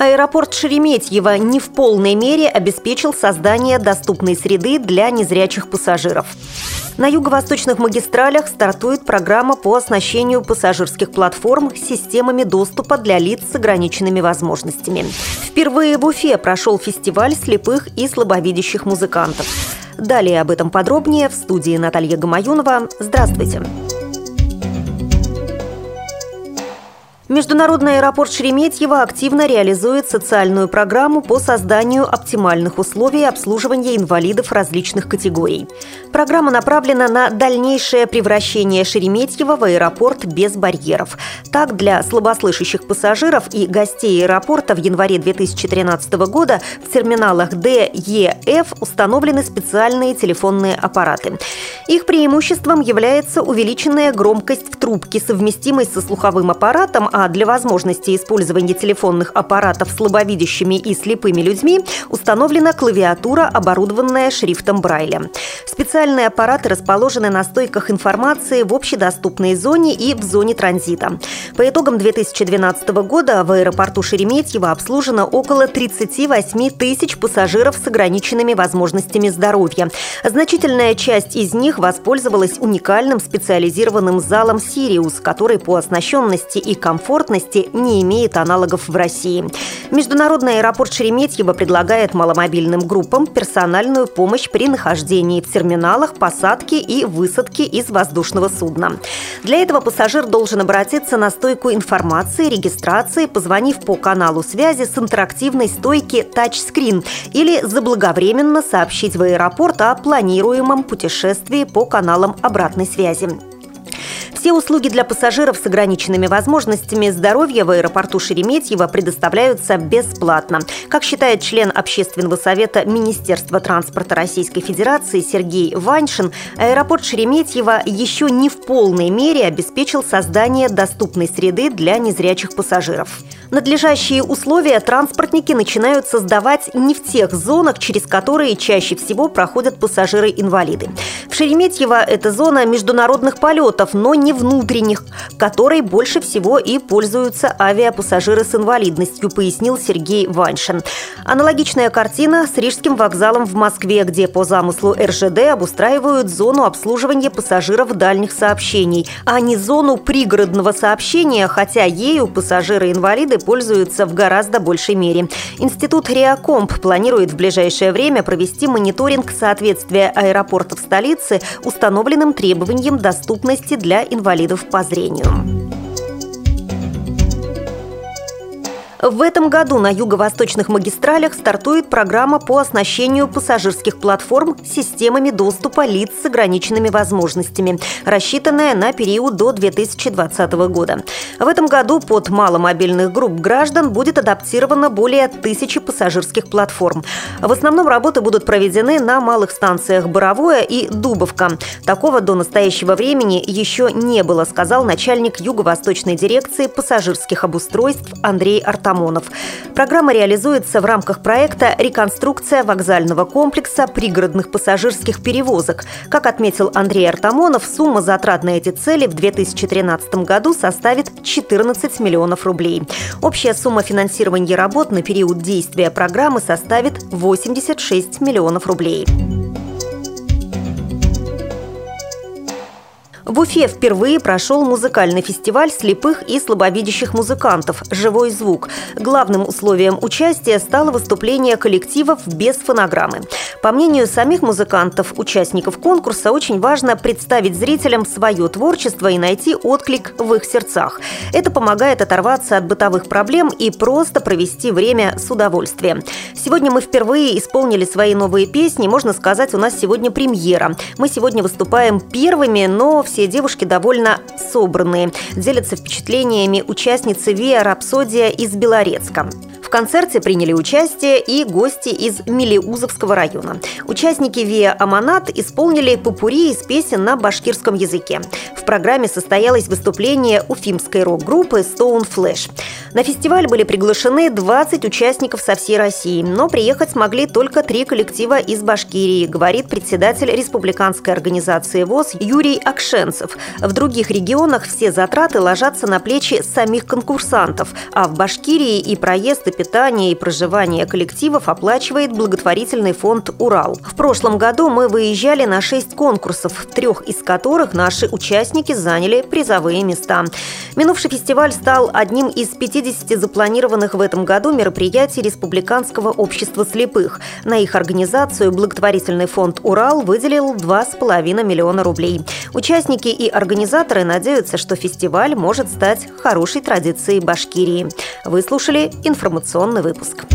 Аэропорт Шереметьево не в полной мере обеспечил создание доступной среды для незрячих пассажиров. На юго-восточных магистралях стартует программа по оснащению пассажирских платформ системами доступа для лиц с ограниченными возможностями. Впервые в Уфе прошел фестиваль слепых и слабовидящих музыкантов. Далее об этом подробнее в студии Наталья Гамаюнова. Здравствуйте! Здравствуйте! Международный аэропорт Шереметьево активно реализует социальную программу по созданию оптимальных условий обслуживания инвалидов различных категорий. Программа направлена на дальнейшее превращение Шереметьево в аэропорт без барьеров. Так, для слабослышащих пассажиров и гостей аэропорта в январе 2013 года в терминалах Д, Е, Ф установлены специальные телефонные аппараты. Их преимуществом является увеличенная громкость в трубке, совместимой со слуховым аппаратом, а для возможности использования телефонных аппаратов слабовидящими и слепыми людьми установлена клавиатура, оборудованная шрифтом Брайля. Специальные аппараты расположены на стойках информации в общедоступной зоне и в зоне транзита. По итогам 2012 года в аэропорту Шереметьево обслужено около 38 тысяч пассажиров с ограниченными возможностями здоровья. Значительная часть из них воспользовалась уникальным специализированным залом «Сириус», который по оснащенности и комфорту комфортности не имеет аналогов в России. Международный аэропорт Шереметьево предлагает маломобильным группам персональную помощь при нахождении в терминалах, посадке и высадке из воздушного судна. Для этого пассажир должен обратиться на стойку информации, регистрации, позвонив по каналу связи с интерактивной стойки «Тачскрин» или заблаговременно сообщить в аэропорт о планируемом путешествии по каналам обратной связи. Все услуги для пассажиров с ограниченными возможностями здоровья в аэропорту Шереметьево предоставляются бесплатно. Как считает член Общественного совета Министерства транспорта Российской Федерации Сергей Ваншин, аэропорт Шереметьево еще не в полной мере обеспечил создание доступной среды для незрячих пассажиров. Надлежащие условия транспортники начинают создавать не в тех зонах, через которые чаще всего проходят пассажиры-инвалиды. В Шереметьево это зона международных полетов, но не внутренних, которой больше всего и пользуются авиапассажиры с инвалидностью, пояснил Сергей Ваншин. Аналогичная картина с Рижским вокзалом в Москве, где по замыслу РЖД обустраивают зону обслуживания пассажиров дальних сообщений, а не зону пригородного сообщения, хотя ею пассажиры-инвалиды пользуются в гораздо большей мере. Институт Реакомп планирует в ближайшее время провести мониторинг соответствия аэропортов столицы установленным требованиям доступности для инвалидов по зрению. В этом году на юго-восточных магистралях стартует программа по оснащению пассажирских платформ системами доступа лиц с ограниченными возможностями, рассчитанная на период до 2020 года. В этом году под маломобильных групп граждан будет адаптировано более тысячи пассажирских платформ. В основном работы будут проведены на малых станциях Боровое и Дубовка. Такого до настоящего времени еще не было, сказал начальник юго-восточной дирекции пассажирских обустройств Андрей Артамонов. Артамонов. Программа реализуется в рамках проекта «Реконструкция вокзального комплекса пригородных пассажирских перевозок». Как отметил Андрей Артамонов, сумма затрат на эти цели в 2013 году составит 14 миллионов рублей. Общая сумма финансирования работ на период действия программы составит 86 миллионов рублей. В Уфе впервые прошел музыкальный фестиваль слепых и слабовидящих музыкантов «Живой звук». Главным условием участия стало выступление коллективов без фонограммы. По мнению самих музыкантов, участников конкурса, очень важно представить зрителям свое творчество и найти отклик в их сердцах. Это помогает оторваться от бытовых проблем и просто провести время с удовольствием. Сегодня мы впервые исполнили свои новые песни. Можно сказать, у нас сегодня премьера. Мы сегодня выступаем первыми, но все все девушки довольно собранные. Делятся впечатлениями участницы «Виа Рапсодия» из Белорецка. В концерте приняли участие и гости из Мелеузовского района. Участники Виа Аманат исполнили попури из песен на башкирском языке. В программе состоялось выступление уфимской рок-группы Stone Flash. На фестиваль были приглашены 20 участников со всей России, но приехать смогли только три коллектива из Башкирии, говорит председатель республиканской организации ВОЗ Юрий Акшенцев. В других регионах все затраты ложатся на плечи самих конкурсантов, а в Башкирии и проезд и питание и проживание коллективов оплачивает благотворительный фонд «Урал». В прошлом году мы выезжали на шесть конкурсов, в трех из которых наши участники заняли призовые места. Минувший фестиваль стал одним из 50 запланированных в этом году мероприятий Республиканского общества слепых. На их организацию благотворительный фонд «Урал» выделил 2,5 миллиона рублей. Участники и организаторы надеются, что фестиваль может стать хорошей традицией Башкирии. Вы слушали информационный выпуск.